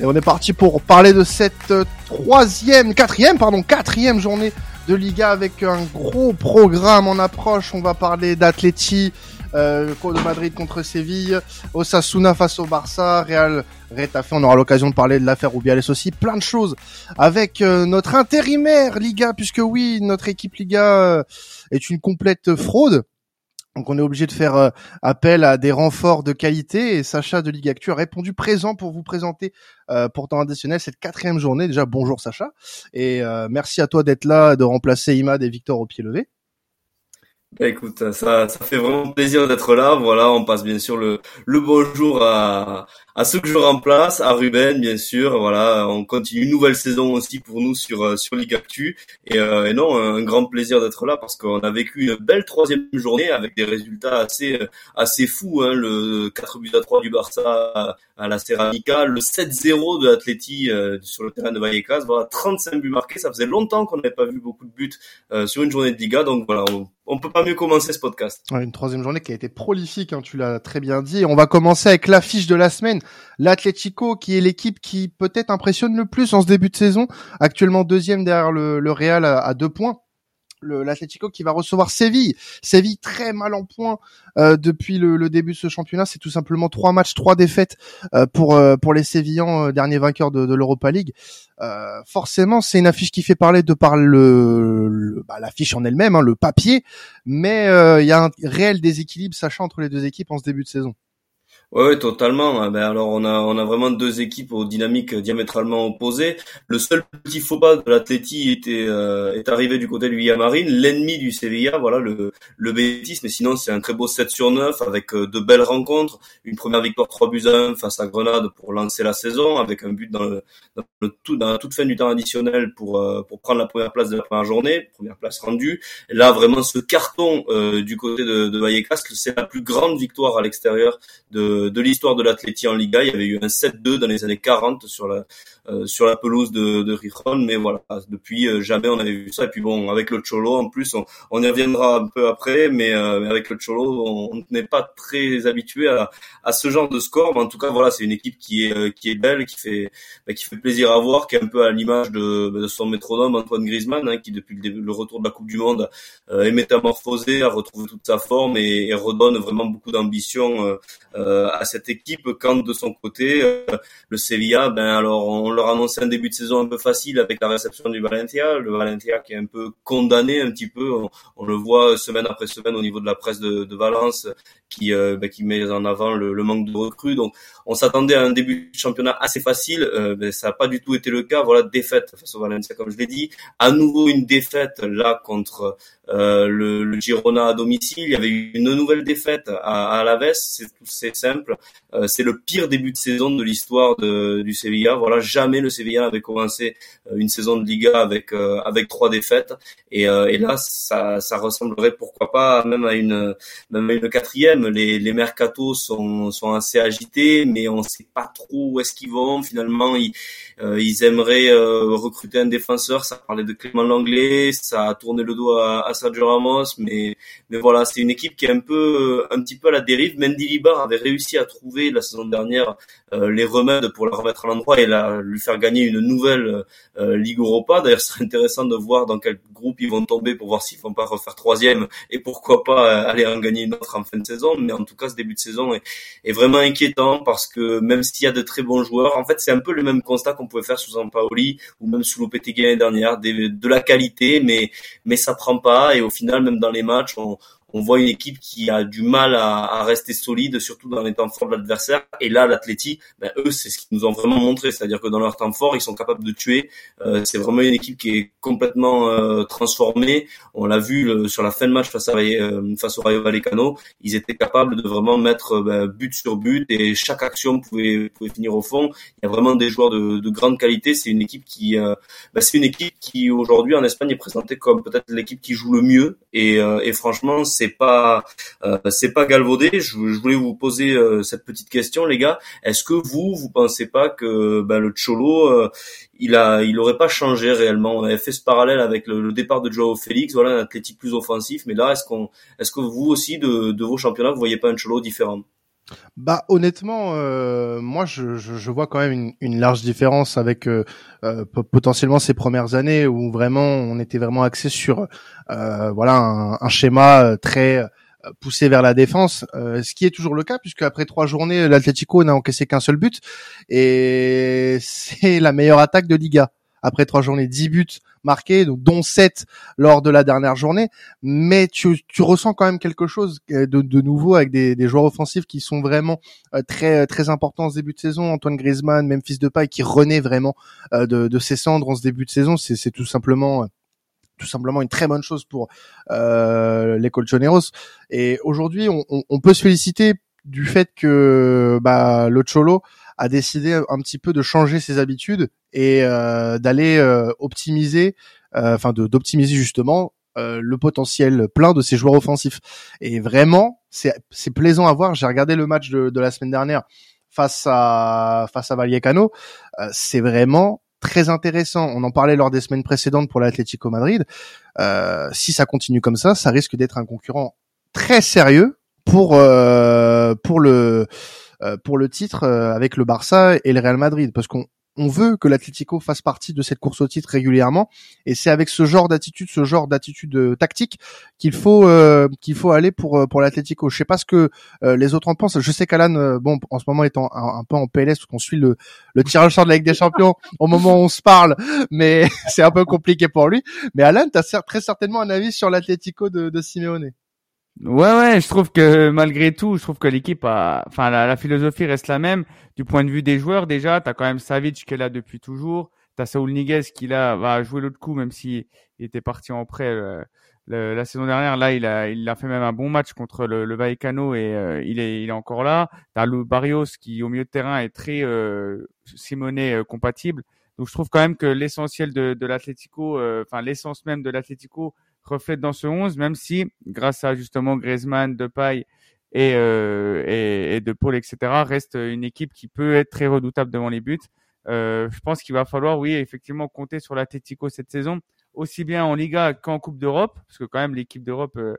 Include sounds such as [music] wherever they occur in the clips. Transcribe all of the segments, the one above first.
Et on est parti pour parler de cette euh, troisième, quatrième, pardon, quatrième journée de Liga avec un gros programme en approche. On va parler d'Atleti, euh, de Madrid contre Séville, Osasuna face au Barça, Real Retafe. On aura l'occasion de parler de l'affaire Rubiales aussi. Plein de choses avec euh, notre intérimaire Liga, puisque oui, notre équipe Liga euh, est une complète fraude. Donc on est obligé de faire euh, appel à des renforts de qualité et Sacha de Ligue Actu a répondu présent pour vous présenter euh, pour temps additionnel cette quatrième journée. Déjà bonjour Sacha et euh, merci à toi d'être là, de remplacer Imad et Victor au pied levé. Bah, écoute, ça, ça fait vraiment plaisir d'être là. Voilà, on passe bien sûr le, le bonjour à, à ceux que je remplace, à Ruben bien sûr. Voilà, on continue une nouvelle saison aussi pour nous sur euh, sur Ligue Actu. Et, euh, et non, un grand plaisir d'être là parce qu'on a vécu une belle troisième journée avec des résultats assez assez fous. Hein, le 4 buts à 3 du Barça à la Ceramica, le 7-0 de l'Atleti euh, sur le terrain de Vallecas. Voilà, 35 buts marqués. Ça faisait longtemps qu'on n'avait pas vu beaucoup de buts sur une journée de Liga. Donc voilà, on, on peut pas mieux commencer ce podcast. une troisième journée qui a été prolifique, hein, tu l'as très bien dit. On va commencer avec l'affiche de la semaine. L'Atlético, qui est l'équipe qui peut-être impressionne le plus en ce début de saison, actuellement deuxième derrière le, Real à deux points l'Atlético qui va recevoir Séville. Séville très mal en point euh, depuis le, début de ce championnat. C'est tout simplement trois matchs, trois défaites euh, pour euh, pour les Sévillans, derniers vainqueurs de, de l'Europa League. forcément, c'est une affiche qui fait parler de par le, bah, l'affiche en elle-même, hein, le papier, mais il y a un réel déséquilibre sachant entre les deux équipes en ce début de saison. Ouais, totalement. Ah, ben alors on a on a vraiment deux équipes aux dynamiques diamétralement opposées. Le seul petit faux pas de l'Atleti était euh, est arrivé du côté du Villamarin, l'ennemi du Sevilla, voilà le le Betis. Mais sinon c'est un très beau 7 sur 9 avec euh, de belles rencontres. Une première victoire 3 buts à 1 face à Grenade pour lancer la saison, avec un but dans le, dans le tout dans la toute fin du temps additionnel pour euh, pour prendre la première place de la première journée, première place rendue. Là vraiment ce carton du côté de, de Vallecas, c'est la plus grande victoire à l'extérieur de de, l'histoire de l'Atleti en Liga. Il y avait eu un 7-2 dans les années 40 sur la euh, sur la pelouse de, de mais voilà, depuis euh, jamais on avait vu ça. Et puis bon, avec le Cholo en plus, on, on y reviendra un peu après, mais euh, avec le Cholo, on n'est pas très habitué à, à ce genre de score. Mais en tout cas, voilà, c'est une équipe qui est qui est belle, qui fait bah, qui fait plaisir à voir, qui est un peu à l'image de, de son métronome Antoine Griezmann, hein, qui depuis le, retour de la Coupe du Monde est métamorphosé, a retrouvé toute sa forme et, et redonne vraiment beaucoup d'ambition à cette équipe. Quand de son côté, le Sevilla, ben alors on leur annonçait un début de saison un peu facile avec la réception du Valencia, le Valencia qui est un peu condamné un petit peu, on, le voit semaine après semaine au niveau de la presse de, de Valence qui euh, ben, qui met en avant le, le, manque de recrues. Donc on s'attendait à un début de championnat assez facile, euh, ben, ça n'a pas du tout été le cas. Voilà défaite face au Valencia comme je l'ai dit, à nouveau une défaite là contre euh, le, le, Girona à domicile. Il y avait une nouvelle défaite à, à Alaves. C'est c'est simple. Euh, c'est le pire début de saison de l'histoire du Sevilla. Voilà, jamais le Sevilla avait commencé euh, une saison de Liga avec euh, avec trois défaites. Et, et là, ça, ça ressemblerait pourquoi pas même à une même à une quatrième. Les mercatos sont assez agités, mais on sait pas trop où est-ce qu'ils vont. Finalement, ils ils aimeraient recruter un défenseur. Ça parlait de Clément Langlais, ça a tourné le dos à, Sergio Ramos, mais voilà, c'est une équipe qui est un peu un petit peu à la dérive. Mendy Libar avait réussi à trouver la saison dernière euh, les remèdes pour la remettre à l'endroit et lui faire gagner une nouvelle euh, Ligue Europa. D'ailleurs, ce serait intéressant de voir dans quel groupe ils vont tomber pour voir s'ils vont pas refaire troisième et pourquoi pas euh, aller en gagner une autre en fin de saison. Mais en tout cas, ce début de saison est, vraiment inquiétant parce que même s'il y a de très bons joueurs, en fait, c'est un peu le même constat qu'on pouvait faire sous Sampaoli ou même sous Lopetegui l'année dernière, de la qualité, mais mais ça prend pas et au final, même dans les matchs, on on voit une équipe qui a du mal à, à rester solide, surtout dans les temps forts de l'adversaire. Et là, l'Atleti, ben, eux, c'est ce qu'ils nous ont vraiment montré, c'est-à-dire que dans leur temps fort, ils sont capables de tuer. Euh, c'est vraiment une équipe qui est complètement euh, transformée. On l'a vu sur la fin de match face, à, euh, face au Rayo Vallecano, ils étaient capables de vraiment mettre ben, but sur but et chaque action pouvait, pouvait finir au fond. Il y a vraiment des joueurs de, de grande qualité. C'est une équipe qui, ben, c'est une équipe qui aujourd'hui en Espagne est présentée comme peut-être l'équipe qui joue le mieux. Et, et franchement, c'est pas euh, c'est pas galvaudé. Je, voulais vous poser euh, cette petite question, les gars. Est-ce que vous vous pensez pas que ben, le Cholo euh, il a il pas changé réellement? On avait fait ce parallèle avec le, départ de Joao Félix, voilà un athlétique plus offensif. Mais là, est-ce qu'on est-ce que vous aussi de, de vos championnats vous voyez pas un Cholo différent? Bah honnêtement, euh, moi je, je, vois quand même une, une large différence avec euh, euh, potentiellement ces premières années où vraiment on était vraiment axé sur voilà un, un, schéma très poussé vers la défense, ce qui est toujours le cas puisque après trois journées l'Atlético n'a encaissé qu'un seul but et [laughs] c'est la meilleure attaque de Liga après trois journées, 10 buts marqués, dont 7 lors de la dernière journée. Mais tu, tu ressens quand même quelque chose de, de nouveau avec des, des, joueurs offensifs qui sont vraiment euh, très très importants en ce début de saison. Antoine Griezmann, même fils de paille, qui renaît vraiment euh, de, de ses cendres en ce début de saison. C'est tout simplement tout simplement une très bonne chose pour euh, les Colchoneros. Et aujourd'hui, on, on, on, peut se féliciter du fait que bah, le Cholo a décidé un petit peu de changer ses habitudes et euh, d'aller euh, optimiser, euh, enfin d'optimiser justement le potentiel plein de ses joueurs offensifs. Et vraiment, c'est plaisant à voir. J'ai regardé le match de, de, la semaine dernière face à face à Vallecano. c'est vraiment très intéressant. On en parlait lors des semaines précédentes pour l'Atlético Madrid. Euh, si ça continue comme ça, ça risque d'être un concurrent très sérieux pour euh, pour le euh, pour le titre euh, avec le Barça et le Real Madrid. Parce qu'on on veut que l'Atlético fasse partie de cette course au titre régulièrement. Et c'est avec ce genre d'attitude ce genre d'attitude euh, tactique qu'il faut qu'il faut aller pour pour l'Atlético. Je sais pas ce que les autres en pensent. Je sais qu'Alan bon en ce moment étant un, peu en PLS qu'on suit le le tirage sort de la Ligue des Champions au moment où on se parle. Mais [laughs] c'est un peu compliqué pour lui. Mais Alan tu as très certainement un avis sur l'Atlético de, de Simeone Ouais, ouais, je trouve que malgré tout, je trouve que l'équipe a, enfin, la, philosophie reste la même. Du point de vue des joueurs, déjà, t'as quand même Savic qui est là depuis toujours. T'as Saul Niguez qui là va jouer l'autre coup, même s'il était parti en prêt euh, la saison dernière. Là, il a, il a fait même un bon match contre le, le Vallecano et euh, il est, il est encore là. T'as Lou Barrios qui au milieu de terrain est très euh, Simonet euh, compatible. Donc, je trouve quand même que l'essentiel de, de l'Atlético, enfin l'essence même de l'Atlético reflète dans ce 11, même si, grâce à justement Griezmann, Depay et, euh, et, et etc., reste une équipe qui peut être très redoutable devant les buts. Euh, je pense qu'il va falloir, oui, effectivement, compter sur l'Atletico cette saison, aussi bien en Liga qu'en Coupe d'Europe, parce que quand même l'équipe d'Europe euh,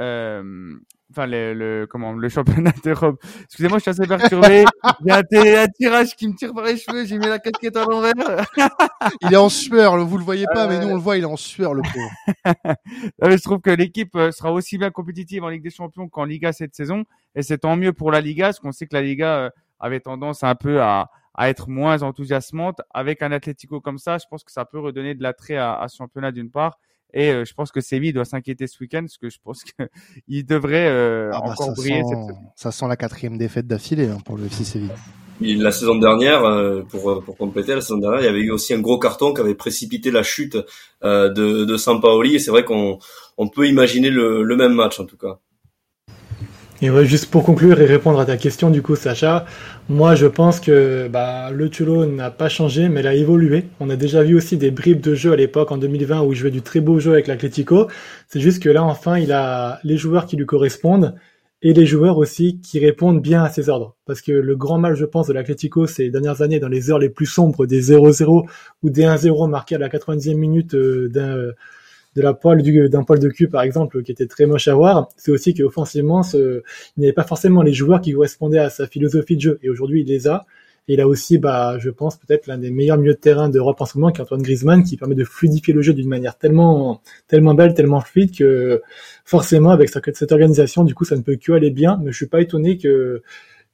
euh, enfin le, le, comment le championnat [laughs] d'Europe. Excusez-moi, je suis assez perturbé. J'ai un, un, tirage qui me tire par les cheveux. J'ai mis la casquette à l'envers. [laughs] il est en sueur. Vous le voyez pas, mais nous on le voit. Il est en sueur, le pauvre. [laughs] je trouve que l'équipe euh, sera aussi bien compétitive en Ligue des Champions qu'en Liga cette saison, et c'est tant mieux pour la Liga, parce qu'on sait que la Liga euh, avait tendance un peu à, à être moins enthousiasmante. Avec un Atlético comme ça, je pense que ça peut redonner de l'attrait à, à ce championnat d'une part et euh, je pense que Séville doit s'inquiéter ce week-end parce que je pense qu'il [laughs] devrait euh, ah bah, encore briller cette saison. Ça sent la quatrième défaite d'affilée hein, pour le FC Séville. La saison dernière, euh, pour, pour compléter, la saison dernière, il y avait eu aussi un gros carton qui avait précipité la chute de, de Sampaoli. Et c'est vrai qu'on on peut imaginer le, le même match en tout cas. Et ouais, juste pour conclure et répondre à ta question, du coup, Sacha, moi, je pense que bah, le Tulo n'a pas changé, mais il a évolué. On a déjà vu aussi des bribes de jeu à l'époque, en 2020, où il jouait du très beau jeu avec l'Atlético. C'est juste que là, enfin, il a les joueurs qui lui correspondent et les joueurs aussi qui répondent bien à ses ordres. Parce que le grand mal, je pense, de l'Atlético ces dernières années, dans les heures les plus sombres, des 0-0 ou des 1-0 marqués à la 90e minute euh, d'un de la poêle d'un poil de cul par exemple qui était très moche à voir, c'est aussi qu'offensivement ce, il n'avait pas forcément les joueurs qui correspondaient à sa philosophie de jeu et aujourd'hui il les a et il a aussi bah je pense peut-être l'un des meilleurs milieux de terrain d'Europe en ce moment qui est Antoine Griezmann qui permet de fluidifier le jeu d'une manière tellement tellement belle, tellement fluide que forcément avec cette organisation du coup ça ne peut que aller bien mais je suis pas étonné que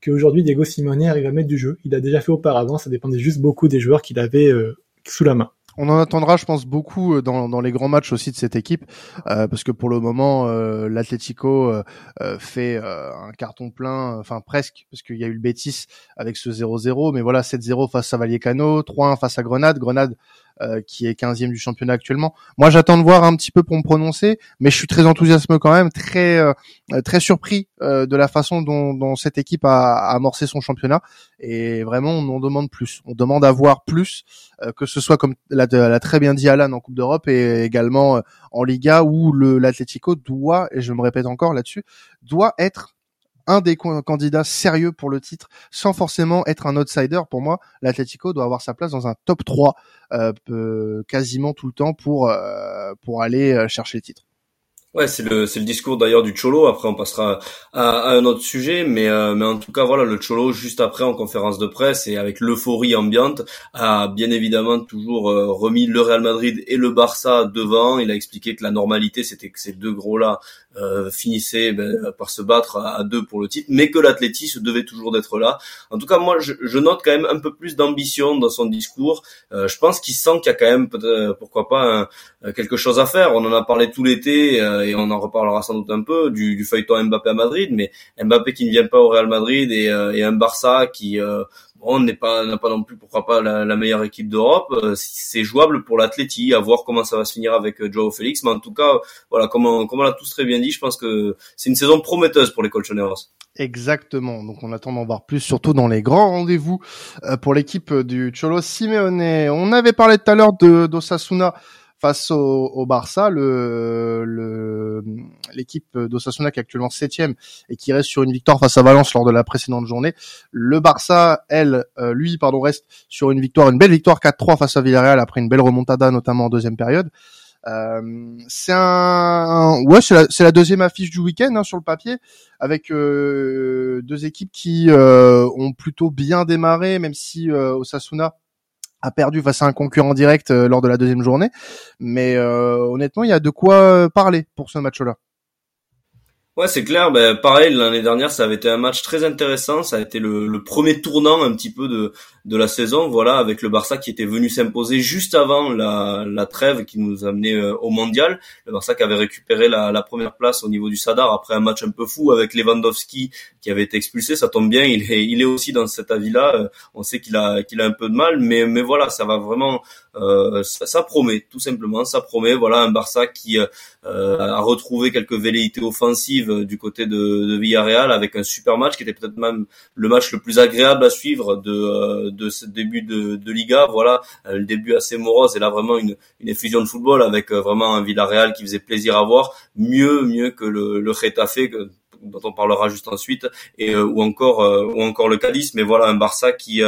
qu'aujourd'hui Diego Simone arrive à mettre du jeu. Il a déjà fait auparavant, ça dépendait juste beaucoup des joueurs qu'il avait euh, sous la main. On en attendra, je pense, beaucoup euh, dans, dans les grands matchs aussi de cette équipe, euh, parce que pour le moment, euh, l'Atlético euh, fait un carton plein, enfin presque, parce qu'il y a eu le Betis avec ce 0-0, mais voilà, 7-0 face à Vallecano, 3-1 face à Grenade. Grenade euh, qui est 15e du championnat actuellement. Moi, j'attends de voir un petit peu pour me prononcer, mais je suis très enthousiasme quand même, très euh, très surpris euh, de la façon dont, dont cette équipe a, a, amorcé son championnat. Et vraiment, on en demande plus. On demande à voir plus, que ce soit comme l'a très bien dit Alan en Coupe d'Europe et également en Liga où l'Atlético doit, et je me répète encore là-dessus, doit être un des candidats sérieux pour le titre sans forcément être un outsider. Pour moi, l'Atlético doit avoir sa place dans un top 3 euh, quasiment tout le temps pour, euh, pour aller euh, chercher le titre. Ouais, c'est le c'est le discours d'ailleurs du Cholo. Après, on passera à, un autre sujet, mais euh, mais en tout cas, voilà, le Cholo juste après en conférence de presse et avec l'euphorie ambiante a bien évidemment toujours euh, remis le Real Madrid et le Barça devant. Il a expliqué que la normalité c'était que ces deux gros là euh, finissaient ben, par se battre à, deux pour le titre, mais que l'Atleti se devait toujours d'être là. En tout cas, moi, je, je, note quand même un peu plus d'ambition dans son discours. je pense qu'il sent qu'il y a quand même pourquoi pas quelque chose à faire. On en a parlé tout l'été et on en reparlera sans doute un peu du, du, feuilleton Mbappé à Madrid, mais Mbappé qui ne vient pas au Real Madrid et, euh, et un Barça qui euh, bon n'est pas n'a pas non plus pourquoi pas la, meilleure équipe d'Europe, euh, c'est jouable pour l'Atleti, à voir comment ça va se finir avec Joao Félix, mais en tout cas voilà comme on, comme on l'a tous très bien dit, je pense que c'est une saison prometteuse pour les Colchoneros. Exactement. Donc on attend d'en voir plus, surtout dans les grands rendez-vous pour l'équipe du Cholo Simeone. On avait parlé tout à l'heure de d'Osasuna face au, au Barça, le l'équipe d'Osasuna qui est actuellement septième et qui reste sur une victoire face à Valence lors de la précédente journée. Le Barça, elle, euh, lui, pardon, reste sur une victoire, une belle victoire 4-3 face à Villarreal après une belle remontada, notamment en deuxième période. Euh, c'est un, ouais, c'est la, la, deuxième affiche du week-end hein, sur le papier, avec euh, deux équipes qui euh, ont plutôt bien démarré, même si Osasuna a perdu face à un concurrent direct euh, lors de la deuxième journée. Mais euh, honnêtement, il y a de quoi parler pour ce match-là. Ouais, c'est clair. Ben, pareil, l'année dernière, ça avait été un match très intéressant. Ça a été le, le, premier tournant un petit peu de, de la saison. Voilà, avec le Barça qui était venu s'imposer juste avant la, la trêve qui nous amenait euh, au Mondial. Le Barça qui avait récupéré la, la, première place au niveau du Sadar après un match un peu fou avec Lewandowski qui avait été expulsé. Ça tombe bien, il est, il est aussi dans cet avis-là. Euh, on sait qu'il a, qu'il a un peu de mal, mais, mais voilà, ça va vraiment, euh, ça, ça, promet, tout simplement. Ça promet. Voilà, un Barça qui euh, a retrouvé quelques velléités offensives euh, du côté de, de, Villarreal avec un super match qui était peut-être même le match le plus agréable à suivre de, euh, de ce début de, de Liga. Voilà, euh, le début assez morose et là vraiment une, une effusion de football avec vraiment un Villarreal qui faisait plaisir à voir, mieux mieux que le, le Getafe dont on parlera juste ensuite et ou encore ou encore le Cadiz. Mais voilà un Barça qui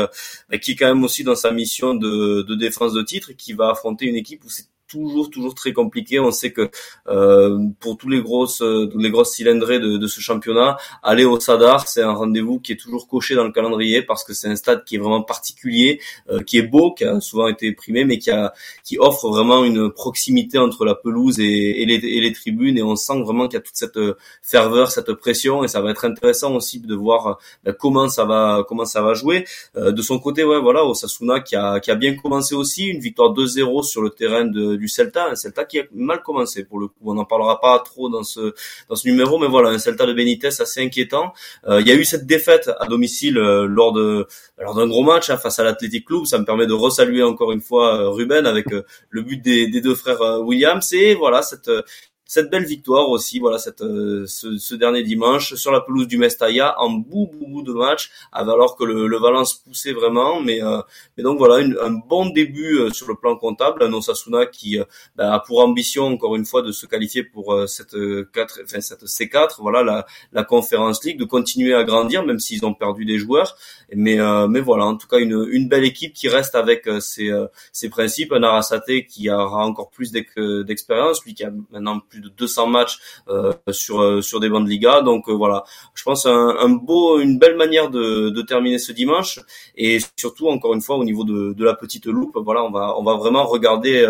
bah, qui est quand même aussi dans sa mission de, de défense de titre qui va affronter une équipe où c'est toujours toujours très compliqué. On sait que euh, pour tous les grosses euh, les grosses cylindrées de, de ce championnat, aller au Sadar, c'est un rendez-vous qui est toujours coché dans le calendrier parce que c'est un stade qui est vraiment particulier, euh, qui est beau, qui a souvent été primé, mais qui a qui offre vraiment une proximité entre la pelouse et, et, les, et les, tribunes et on sent vraiment qu'il y a toute cette ferveur, cette pression et ça va être intéressant aussi de voir ben, comment ça va comment ça va jouer. de son côté, ouais, voilà, Osasuna qui a qui a bien commencé aussi, une victoire 2-0 sur le terrain de du Celta, un Celta qui a mal commencé pour le coup. On n'en parlera pas trop dans ce dans ce numéro, mais voilà, un Celta de Benitez assez inquiétant. Euh, il y a eu cette défaite à domicile euh, lors de lors d'un gros match hein, face à l'Athletic Club. Ça me permet de resaluer encore une fois euh, Ruben avec le but des, des deux frères Williams et voilà cette cette belle victoire aussi, voilà, cette, euh, ce, ce, dernier dimanche sur la pelouse du Mestalla en bout bout, bout de match, alors que le, le Valence poussait vraiment, mais, euh, mais donc voilà, un bon début euh, sur le plan comptable, un Osasuna qui ben, a pour ambition encore une fois de se qualifier pour cette 4, enfin cette C4, voilà la, la Conference League, de continuer à grandir même s'ils ont perdu des joueurs, mais mais voilà, en tout cas une, une belle équipe qui reste avec ses, ses principes, un Arasate qui aura encore plus d'expérience, lui qui a maintenant plus de 200 matchs euh, sur euh, sur des bancs de Liga. Donc euh, voilà, je pense un, un, beau, une belle manière de, de terminer ce dimanche et surtout encore une fois au niveau de, de la petite loupe. Voilà, on va on va vraiment regarder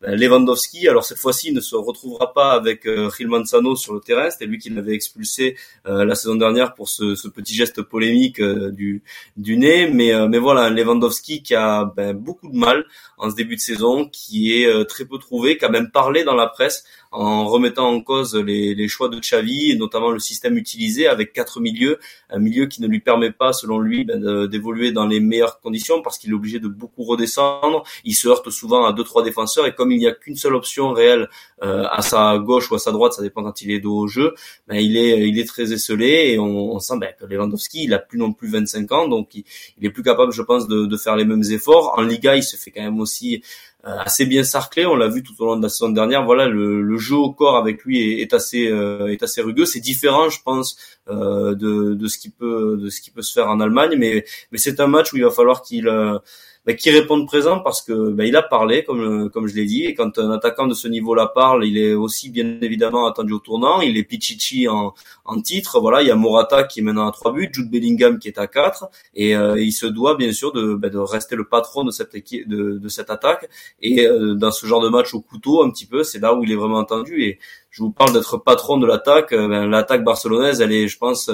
ben, Lewandowski. Alors cette fois-ci, il ne se retrouvera pas avec Gil Manzano sur le terrain. C'était lui qui l'avait expulsé la saison dernière pour ce, ce petit geste polémique du du nez. Mais mais voilà, Lewandowski qui a ben, beaucoup de mal en ce début de saison, qui est très peu trouvé, qui a même parlé dans la presse en remettant en cause les, les, choix de Xavi et notamment le système utilisé avec quatre milieux, un milieu qui ne lui permet pas, selon lui, ben, d'évoluer dans les meilleures conditions parce qu'il est obligé de beaucoup redescendre. Il se heurte souvent à deux trois défenseurs et comme il n'y a qu'une seule option réelle euh, à sa gauche ou à sa droite, ça dépend quand il est dos au jeu, ben, il est il est très esselé et on, on sent ben, que Lewandowski il a plus non plus 25 ans donc il, il est plus capable, je pense, de, de faire les mêmes efforts. En Liga, il se fait quand même aussi assez bien sarclé. On l'a vu tout au long de la saison dernière. Voilà, le, jeu au corps avec lui est, assez euh, est assez rugueux. C'est différent, je pense, de, de ce qui peut de ce qui peut se faire en Allemagne. Mais mais c'est un match où il va falloir qu'il bah, qui répondent présent parce que bah, il a parlé, comme comme je l'ai dit, et quand un attaquant de ce niveau-là parle, il est aussi bien évidemment attendu au tournant. Il est Pichichi en, en titre, voilà. Il y a Morata qui est maintenant à trois buts, Jude Bellingham qui est à quatre, et euh, il se doit bien sûr de, bah, de rester le patron de cette équipe, de, cette attaque. Et euh, dans ce genre de match au couteau, un petit peu, c'est là où il est vraiment attendu. Et je vous parle d'être patron de l'attaque. Euh, ben, l'attaque barcelonaise, elle est, je pense,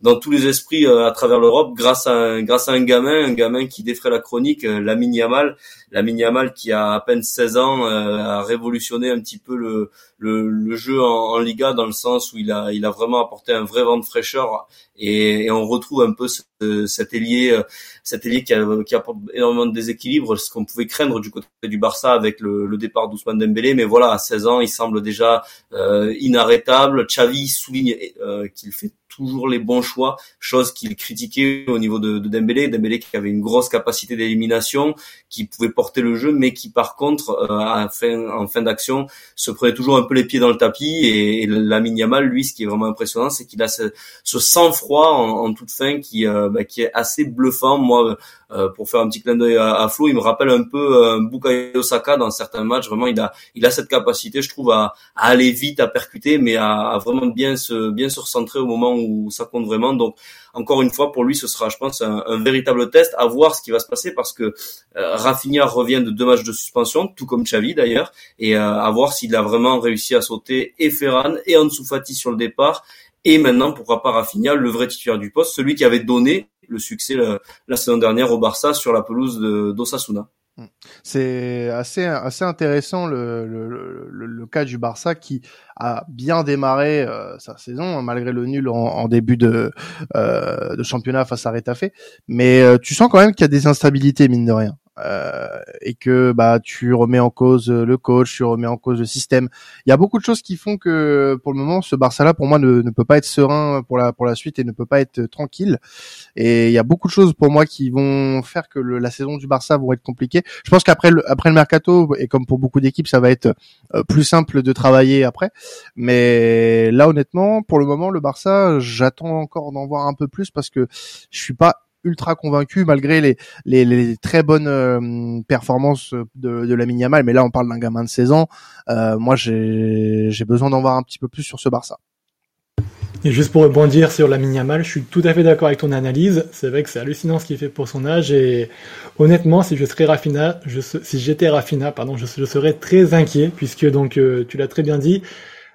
dans tous les esprits à travers l'Europe, grâce à un gamin, un gamin qui défrait la chronique, Lamine Yamal, Lamine Yamal qui a à peine 16 ans a révolutionné un petit peu le le, le jeu en, en, Liga dans le sens où il a il a vraiment apporté un vrai vent de fraîcheur. Et, et on retrouve un peu ce, cet ailier euh, cet ailier qui, qui, apporte énormément de déséquilibre ce qu'on pouvait craindre du côté du Barça avec le, le départ d'Ousmane Dembélé. Mais voilà à 16 ans il semble déjà euh, inarrêtable. Xavi souligne euh, qu'il fait toujours les bons choix, chose qu'il critiquait au niveau de, de Dembélé. Dembélé qui avait une grosse capacité d'élimination, qui pouvait porter le jeu, mais qui par contre, euh, fin, en fin d'action, se prenait toujours un peu les pieds dans le tapis. Et, et Lamine Yamal, lui, ce qui est vraiment impressionnant, c'est qu'il a ce, ce sang-froid en, en, toute fin qui, euh, bah, qui est assez bluffant. Moi, euh, pour faire un petit clin d'œil à, à, Flo, il me rappelle un peu euh, Bukayo Saka dans certains matchs. Vraiment, il a, il a cette capacité, je trouve, à, à aller vite, à percuter, mais à, à, vraiment bien se, bien se recentrer au moment où ça compte vraiment. Donc, encore une fois, pour lui, ce sera, je pense, un, un véritable test à voir ce qui va se passer parce que euh, Rafinha revient de deux matchs de suspension, tout comme Xavi d'ailleurs, et euh, à voir s'il a vraiment réussi à sauter et Ferran et Ansu Fati sur le départ. Et maintenant, pourquoi pas Rafinha, le vrai titulaire du poste, celui qui avait donné le succès la, la saison dernière au Barça sur la pelouse d'Osasuna. Mm. C'est assez assez intéressant le, le, le, le, cas du Barça qui a bien démarré euh, sa saison malgré le nul en, en début de, euh, de championnat face à Retafe, mais euh, tu sens quand même qu'il y a des instabilités mine de rien. Euh, et que bah tu remets en cause le coach, tu remets en cause le système. Il y a beaucoup de choses qui font que pour le moment ce Barça là pour moi ne, peut pas être serein pour la pour la suite et ne peut pas être tranquille. Et il y a beaucoup de choses pour moi qui vont faire que la saison du Barça vont être compliquées. Je pense qu'après le après le mercato et comme pour beaucoup d'équipes ça va être euh, plus simple de travailler après. Mais là honnêtement pour le moment le Barça j'attends encore d'en voir un peu plus parce que je suis pas ultra convaincu malgré les, très bonnes euh, performances de, de la Yamal. Mais là, on parle d'un gamin de 16 ans. Euh, moi, j'ai besoin d'en voir un petit peu plus sur ce Barça. Et juste pour rebondir sur la Yamal, je suis tout à fait d'accord avec ton analyse. C'est vrai que c'est hallucinant ce qu'il fait pour son âge et honnêtement, si je serais Rafina, je, si j'étais Rafina, pardon, je, je, serais très inquiet puisque donc euh, tu l'as très bien dit,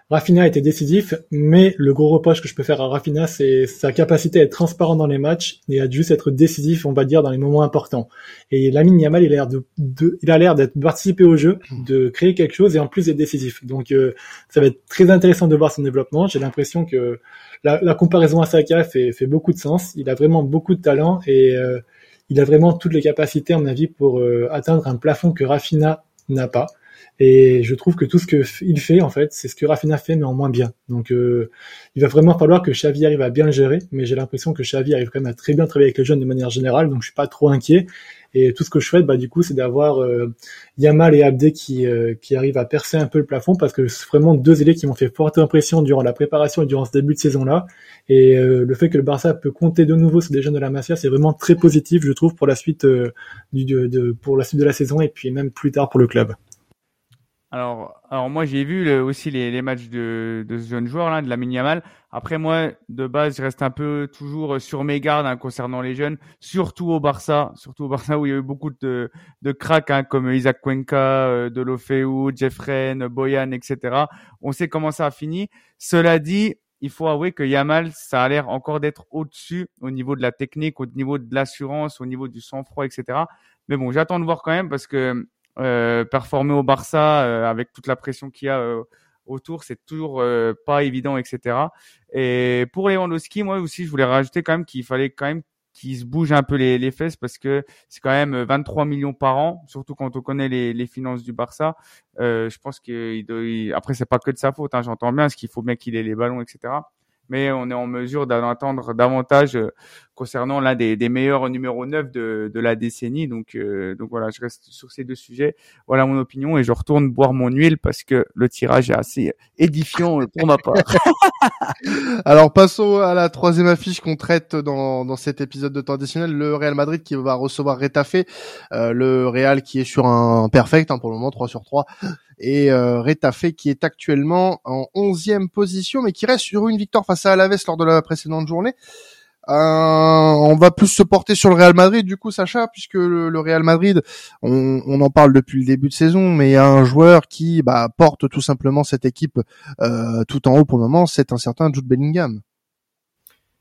Rafinha était décisif, mais le gros reproche que je peux faire à Rafinha, c'est sa capacité à être transparent dans les matchs et à juste être décisif, on va dire, dans les moments importants. Et Lamine Yamal, il a l'air de, de, il a l'air d'être participé au jeu, de créer quelque chose et en plus d'être décisif. Donc, euh, ça va être très intéressant de voir son développement. J'ai l'impression que la, la, comparaison à Saka fait, fait beaucoup de sens. Il a vraiment beaucoup de talent et euh, il a vraiment toutes les capacités, à mon avis, pour euh, atteindre un plafond que Rafinha n'a pas. Et je trouve que tout ce que il fait, en fait, c'est ce que Rafinha fait, mais en moins bien. Donc, euh, il va vraiment falloir que Xavi arrive à bien le gérer. Mais j'ai l'impression que Xavi arrive quand même à très bien travailler avec les jeunes de manière générale. Donc, je suis pas trop inquiet. Et tout ce que je souhaite, bah, du coup, c'est d'avoir euh, Yamal et Abdé qui, euh, qui arrivent à percer un peu le plafond parce que c'est vraiment deux élèves qui m'ont fait forte impression durant la préparation et durant ce début de saison-là. Et euh, le fait que le Barça peut compter de nouveau sur des jeunes de la Masia, c'est vraiment très positif, je trouve, pour la suite euh, du, de, pour la suite de la saison et puis même plus tard pour le club. Alors, alors moi j'ai vu aussi les, les, matchs de, de ce jeune joueur là, de la Yamal. Après moi, de base, je reste un peu toujours sur mes gardes hein, concernant les jeunes, surtout au Barça, surtout au Barça où il y a eu beaucoup de, de cracks hein, comme Isaac Cuenca, euh, Delofeu, Jeffren, Boyan, etc. On sait comment ça a fini. Cela dit, il faut avouer que Yamal, ça a l'air encore d'être au-dessus au niveau de la technique, au niveau de l'assurance, au niveau du sang-froid, etc. Mais bon, j'attends de voir quand même parce que performer au Barça euh, avec toute la pression qu'il y a euh, autour, c'est toujours pas évident, etc. Et pour Lewandowski, moi aussi, je voulais rajouter quand même qu'il fallait quand même qu'il se bouge un peu les, les fesses parce que c'est quand même 23 millions par an, surtout quand on connaît les, les finances du Barça. Euh, je pense que après c'est pas que de sa faute, hein, j'entends bien, ce qu'il faut bien qu'il ait les ballons, etc mais on est en mesure d'en attendre davantage concernant l'un des, des, meilleurs numéro 9 de, de la décennie. Donc, euh, donc voilà, je reste sur ces deux sujets. Voilà mon opinion et je retourne boire mon huile parce que le tirage est assez édifiant [laughs] pour ma part. [laughs] Alors passons à la troisième affiche qu'on traite dans, dans cet épisode de temps additionnel, le Real Madrid qui va recevoir Retafe, euh, le Real qui est sur un perfect hein, pour le moment 3 sur 3 et euh, Retafe qui est actuellement en 11e position mais qui reste sur une victoire face à Alaves lors de la précédente journée. Euh, on va plus se porter sur le Real Madrid du coup Sacha puisque le, Real Madrid on, en parle depuis le début de saison mais il y a un joueur qui bah, porte tout simplement cette équipe euh, tout en haut pour le moment c'est un certain Jude Bellingham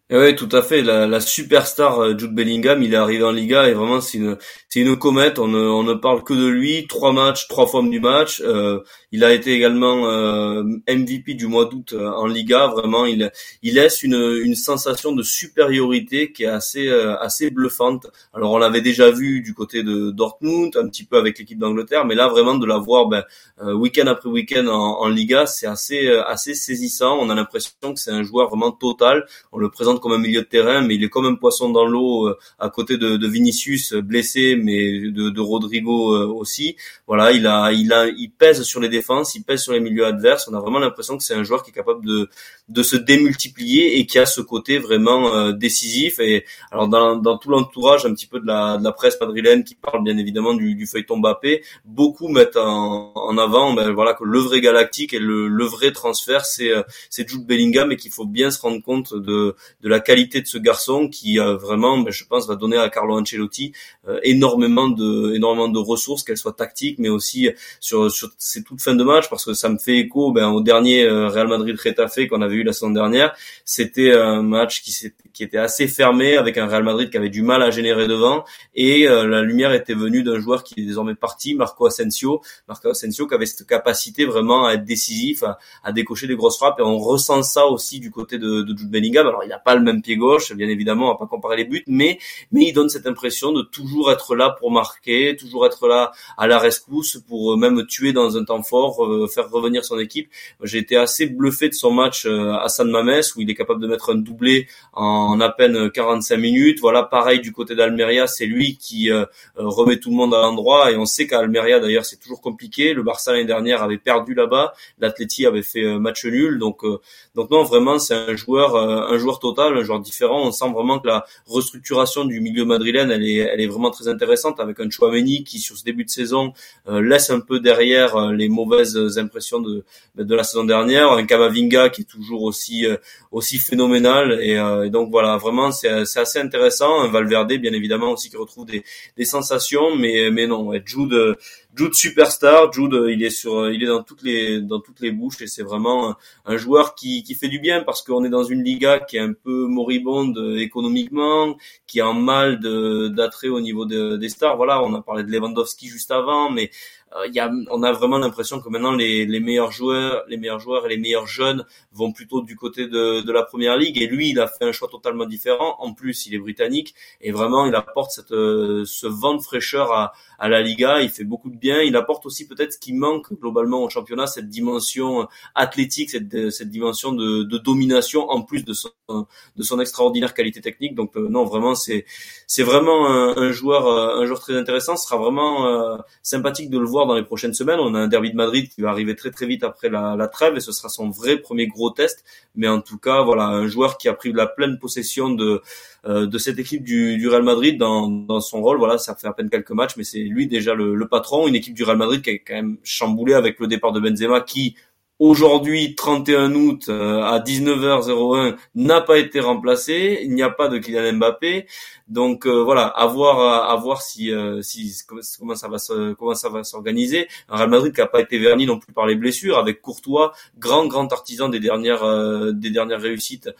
oui, tout à fait. La, la, superstar euh, Jude Bellingham, il est arrivé en Liga et vraiment c'est une c'est une comète. On ne, on ne parle que de lui. Trois matchs, trois fois du match. Euh, il a été également euh, MVP du mois d'août euh, en Liga. Vraiment, il il laisse une une sensation de supériorité qui est assez assez bluffante. Alors on l'avait déjà vu du côté de Dortmund, un petit peu avec l'équipe d'Angleterre, mais là vraiment de la voir ben, week-end après week-end en, en Liga, c'est assez assez saisissant. On a l'impression que c'est un joueur vraiment total. On le présente comme un milieu de terrain, mais il est comme un poisson dans l'eau euh, à côté de, de, Vinicius euh, blessé, mais de, de Rodrigo euh, aussi. Voilà, il a, il a, il pèse sur les défenses, il pèse sur les milieux adverses. On a vraiment l'impression que c'est un joueur qui est capable de, de se démultiplier et qui a ce côté vraiment décisif. Et alors dans, dans tout l'entourage un petit peu de la, de la presse madrilène qui parle bien évidemment du, du feuilleton Mbappé, beaucoup mettent en, en avant, ben voilà que le vrai galactique et le, le vrai transfert, c'est c'est Jude Bellingham et qu'il faut bien se rendre compte de de la qualité de ce garçon qui euh, vraiment, ben, je pense, va donner à Carlo Ancelotti euh, énormément de énormément de ressources, qu'elles soient tactiques, mais aussi sur sur ces toutes fins de match, parce que ça me fait écho ben, au dernier euh, Real Madrid-Retafe qu'on avait eu la saison dernière. C'était un match qui, qui était assez fermé, avec un Real Madrid qui avait du mal à générer devant, et la lumière était venue d'un joueur qui est désormais parti, Marco Asensio. Marco Asensio qui avait cette capacité vraiment à être décisif, à, à décocher des grosses frappes, et on ressent ça aussi du côté de, de Jude Bellingham. Alors il n'a pas le même pied gauche, bien évidemment, on va pas comparer les buts, mais mais il donne cette impression de toujours être là pour marquer, toujours être là à la rescousse pour euh, même tuer dans un temps fort, euh, faire revenir son équipe. J'ai été assez bluffé de son match euh, à San Mames où il est capable de mettre un doublé en à peine 45 minutes. Voilà, pareil du côté d'Almeria, c'est lui qui remet tout le monde à l'endroit et on sait qu'à Almeria d'ailleurs c'est toujours compliqué. Le Barça l'année dernière avait perdu là-bas, l'Atleti avait fait match nul, donc donc non vraiment c'est un joueur un joueur total, un joueur différent. On sent vraiment que la restructuration du milieu madrilène, elle est, elle est vraiment très intéressante avec un Chouameni qui, sur ce début de saison, euh, laisse un peu derrière euh, les mauvaises impressions de, de la saison dernière. Un Kamavinga qui est toujours aussi, euh, aussi phénoménal. Et, donc voilà, vraiment, c'est assez intéressant. Un Valverde, bien évidemment, aussi qui retrouve des, des sensations. Mais, mais non, Jude Jude superstar, Jude il est sur, il est dans toutes les dans toutes les bouches et c'est vraiment un, joueur qui, qui fait du bien parce qu'on est dans une liga qui est un peu moribonde économiquement, qui est en mal d'attrait au niveau des stars. Voilà, on a parlé de Lewandowski juste avant, mais euh, y a, on a vraiment l'impression que maintenant les, les, meilleurs joueurs, les meilleurs joueurs et les meilleurs jeunes vont plutôt du côté de, de, la première ligue. Et lui, il a fait un choix totalement différent. En plus, il est britannique et vraiment, il apporte cette, euh, ce vent de fraîcheur à, à la Liga. Il fait beaucoup de bien. Il apporte aussi peut-être ce qui manque globalement au championnat, cette dimension athlétique, cette, cette dimension de, de domination en plus de son, de son extraordinaire qualité technique. Donc euh, non, vraiment, c'est c'est vraiment un, un, joueur un joueur très intéressant. Ce sera vraiment sympathique de le voir dans les prochaines semaines. On a un derby de Madrid qui va arriver très très vite après la, la trêve et ce sera son vrai premier gros test. Mais en tout cas, voilà, un joueur qui a pris la pleine possession de euh, de cette équipe du, du Real Madrid dans, dans son rôle. Voilà, ça fait à peine quelques matchs, mais c'est lui déjà le, le patron. Une équipe du Real Madrid qui est quand même chamboulée avec le départ de Benzema qui aujourd'hui 31 août euh, à 19h01 n'a pas été remplacé, il n'y a pas de Kylian Mbappé. Donc euh, voilà, à voir à voir si euh, si comment ça va se, comment ça va s'organiser. Un Real Madrid qui n'a pas été verni non plus par les blessures avec Courtois, grand grand artisan des dernières des dernières réussites,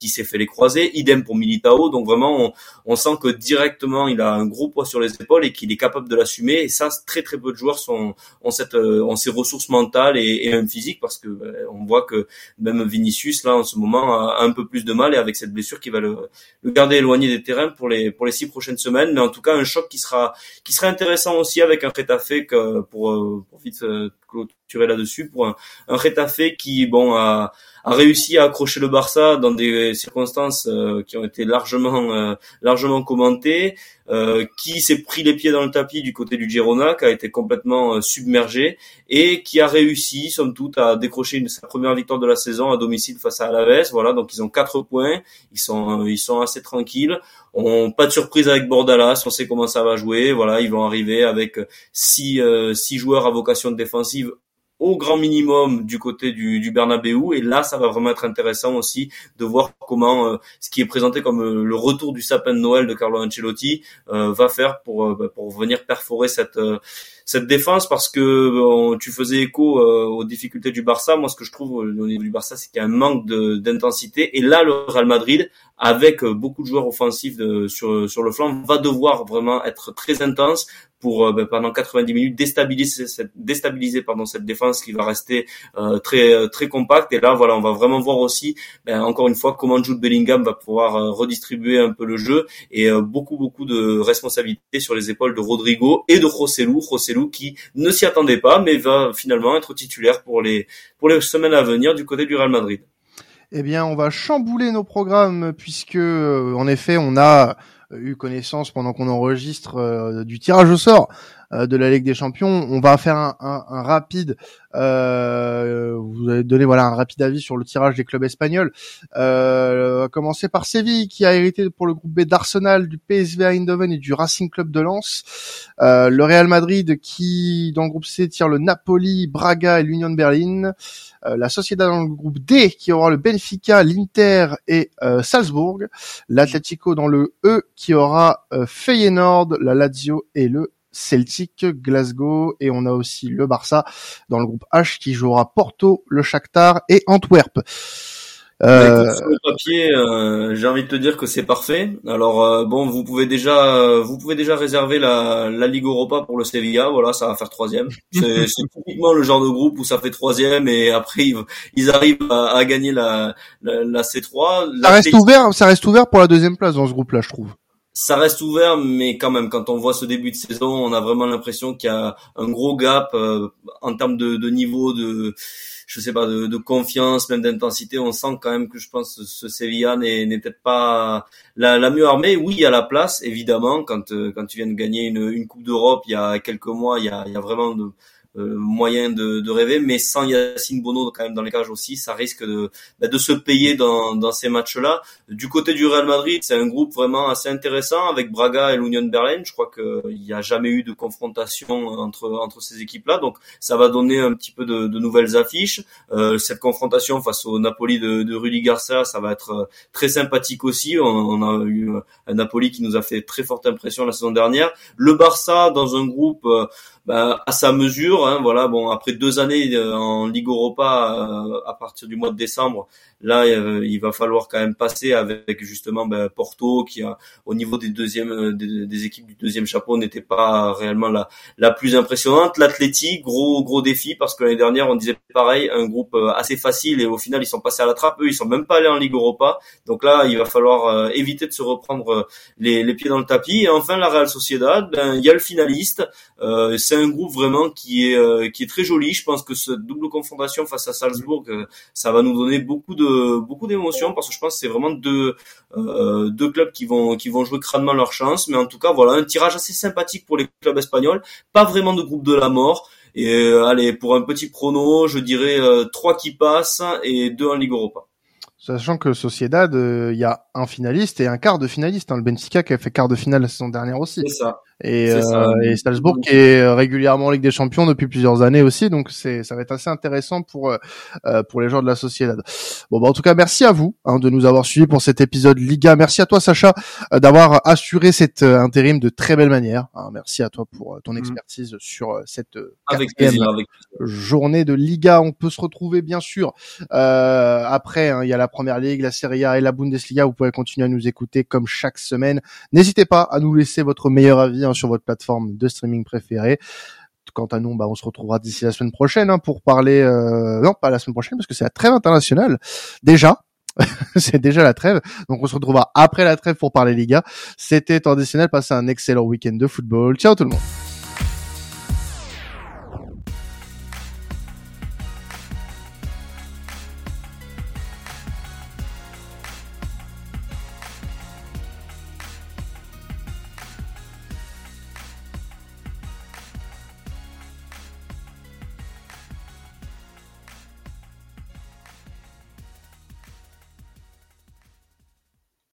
qui s'est fait les croiser. Idem pour Militao. Donc vraiment, on, on, sent que directement, il a un gros poids sur les épaules et qu'il est capable de l'assumer. Et ça, très très peu de joueurs sont, ont, cette, euh, ont ces ressources mentales et, et même physiques parce que euh, on voit que même Vinicius là en ce moment a un peu plus de mal et avec cette blessure qui va le, le garder éloigné des terrains pour les pour les six prochaines semaines. Mais en tout cas, un choc qui sera qui sera intéressant aussi avec un fait que pour, euh, pour vite clôturer là-dessus pour un, un Retafe qui, bon, a, a réussi à accrocher le Barça dans des circonstances euh, qui ont été largement euh, largement commentées, euh, qui s'est pris les pieds dans le tapis du côté du Girona, qui a été complètement submergé et qui a réussi, somme toute, à décrocher une, sa première victoire de la saison à domicile face à Alaves. Voilà, donc ils ont quatre points, ils sont ils sont assez tranquilles. On pas de surprise avec Bordalas, on sait comment ça va jouer. Voilà, ils vont arriver avec six six joueurs à vocation défensive au grand minimum du côté du, du Bernabeu. Et là ça va vraiment être intéressant aussi de voir comment euh, ce qui est présenté comme euh, le retour du sapin de Noël de Carlo Ancelotti euh, va faire pour bah, pour venir perforer cette cette défense. Parce que tu faisais écho aux difficultés du Barça. Moi ce que je trouve au niveau du Barça c'est qu'il y a un manque d'intensité. Et là le Real Madrid avec beaucoup de joueurs offensifs de, sur sur le flanc va devoir vraiment être très intense pour euh, ben, pendant 90 minutes déstabiliser cette déstabiliser pardon cette défense qui va rester euh, très euh, très compacte et là voilà on va vraiment voir aussi ben, encore une fois comment Jude Bellingham va pouvoir redistribuer un peu le jeu et beaucoup beaucoup de responsabilités sur les épaules de Rodrigo et de Rossellou Rossellou qui ne s'y attendait pas mais va finalement être titulaire pour les pour les semaines à venir du côté du Real Madrid. Eh bien, on va chambouler nos programmes puisque, en effet, on a eu connaissance pendant qu'on enregistre euh, du tirage au sort de la Ligue des Champions. On va faire un, un, un rapide, euh, vous allez donner voilà un rapide avis sur le tirage des clubs espagnols. Euh, va commencer par Séville qui a hérité pour le groupe B d'Arsenal, du PSV Eindhoven et du Racing Club de Lens. Euh, le Real Madrid qui dans le groupe C tire le Napoli, Braga et l'Union de Berlin. Euh, la Sociedad dans le groupe D qui aura le Benfica, l'Inter et euh, Salzbourg. L'Atlético dans le E qui aura euh, Feyenoord, la Lazio et le Celtic, Glasgow et on a aussi le Barça dans le groupe H qui jouera Porto, le Shakhtar et Antwerp. Euh... Sur le papier, euh, j'ai envie de te dire que c'est parfait. Alors euh, bon, vous pouvez déjà, vous pouvez déjà réserver la, la Ligue Europa pour le Sevilla. Voilà, ça va faire troisième. C'est [laughs] typiquement le genre de groupe où ça fait troisième et après ils, arrivent à, gagner la, la, C3. ça reste ouvert, ça reste ouvert pour la deuxième place dans ce groupe-là, je trouve ça reste ouvert, mais quand même, quand on voit ce début de saison, on a vraiment l'impression qu'il y a un gros gap euh, en termes de, de, niveau, de, je sais pas, de, de confiance, même d'intensité. On sent quand même que je pense que ce Sevilla n'est peut-être pas la, la, mieux armée. Oui, a la place, évidemment. Quand euh, quand tu viens de gagner une, une Coupe d'Europe il y a quelques mois, il y a, il y a vraiment de euh, moyen de, de, rêver, mais sans Yacine Bono quand même dans les cages aussi, ça risque de, bah, de se payer dans, dans ces matchs-là. Du côté du Real Madrid, c'est un groupe vraiment assez intéressant avec Braga et l'Union Berlin. Je crois qu'il n'y a jamais eu de confrontation entre, entre ces équipes-là, donc ça va donner un petit peu de, de nouvelles affiches. Euh, cette confrontation face au Napoli de, de Rudy Garcia, ça va être euh, très sympathique aussi. On, on, a eu un Napoli qui nous a fait très forte impression la saison dernière. Le Barça dans un groupe euh, bah, à sa mesure. Hein, voilà, bon, après deux années euh, en Ligue Europa, euh, à partir du mois de décembre, Là, euh, il va falloir quand même passer avec justement ben, Porto, qui a, au niveau des deuxièmes des, équipes du deuxième chapeau n'était pas réellement la, la plus impressionnante. L'Athletic, gros gros défi parce que l'année dernière on disait pareil, un groupe assez facile et au final ils sont passés à la trappe. Eux, ils sont même pas allés en Ligue Europa. Donc là, il va falloir éviter de se reprendre les, les pieds dans le tapis. Et enfin, la Real Sociedad, ben il y a le finaliste. Euh, c'est un groupe vraiment qui est qui est très joli. Je pense que cette double confrontation face à Salzbourg, ça va nous donner beaucoup de beaucoup d'émotions parce que je pense que c'est vraiment deux euh, deux clubs qui vont qui vont jouer crânement leur chance. Mais en tout cas, voilà un tirage assez sympathique pour les clubs espagnols. Pas vraiment de groupe de la mort. Et euh, allez, pour un petit prono, je dirais euh, trois qui passent et deux en Ligue Europa. Sachant que Sociedad, il y a un finaliste et un quart de finaliste. Hein. Le Benfica qui a fait quart de finale la saison dernière aussi. C'est ça et, euh, et Salzbourg qui est régulièrement en Ligue des Champions depuis plusieurs années aussi, donc c'est ça va être assez intéressant pour euh, pour les joueurs de la Sociedad. Bon bah en tout cas merci à vous hein, de nous avoir suivis pour cet épisode Liga. Merci à toi Sacha euh, d'avoir assuré cet euh, intérim de très belle manière. Hein, merci à toi pour euh, ton mhm. expertise sur cette avec plaisir, avec journée de Liga. On peut se retrouver bien sûr après. Hein, il y a la Première Ligue, la Serie A et la Bundesliga. Vous pouvez continuer à nous écouter comme chaque semaine. N'hésitez pas à nous laisser votre meilleur avis sur votre plateforme de streaming préférée. Quant à nous, bah, on se retrouvera d'ici la semaine prochaine hein, pour parler. Euh... Non, pas la semaine prochaine parce que c'est la trêve internationale. Déjà, [laughs] c'est déjà la trêve. Donc on se retrouvera après la trêve pour parler Liga. C'était traditionnel. Passez un excellent week-end de football. Ciao tout le monde.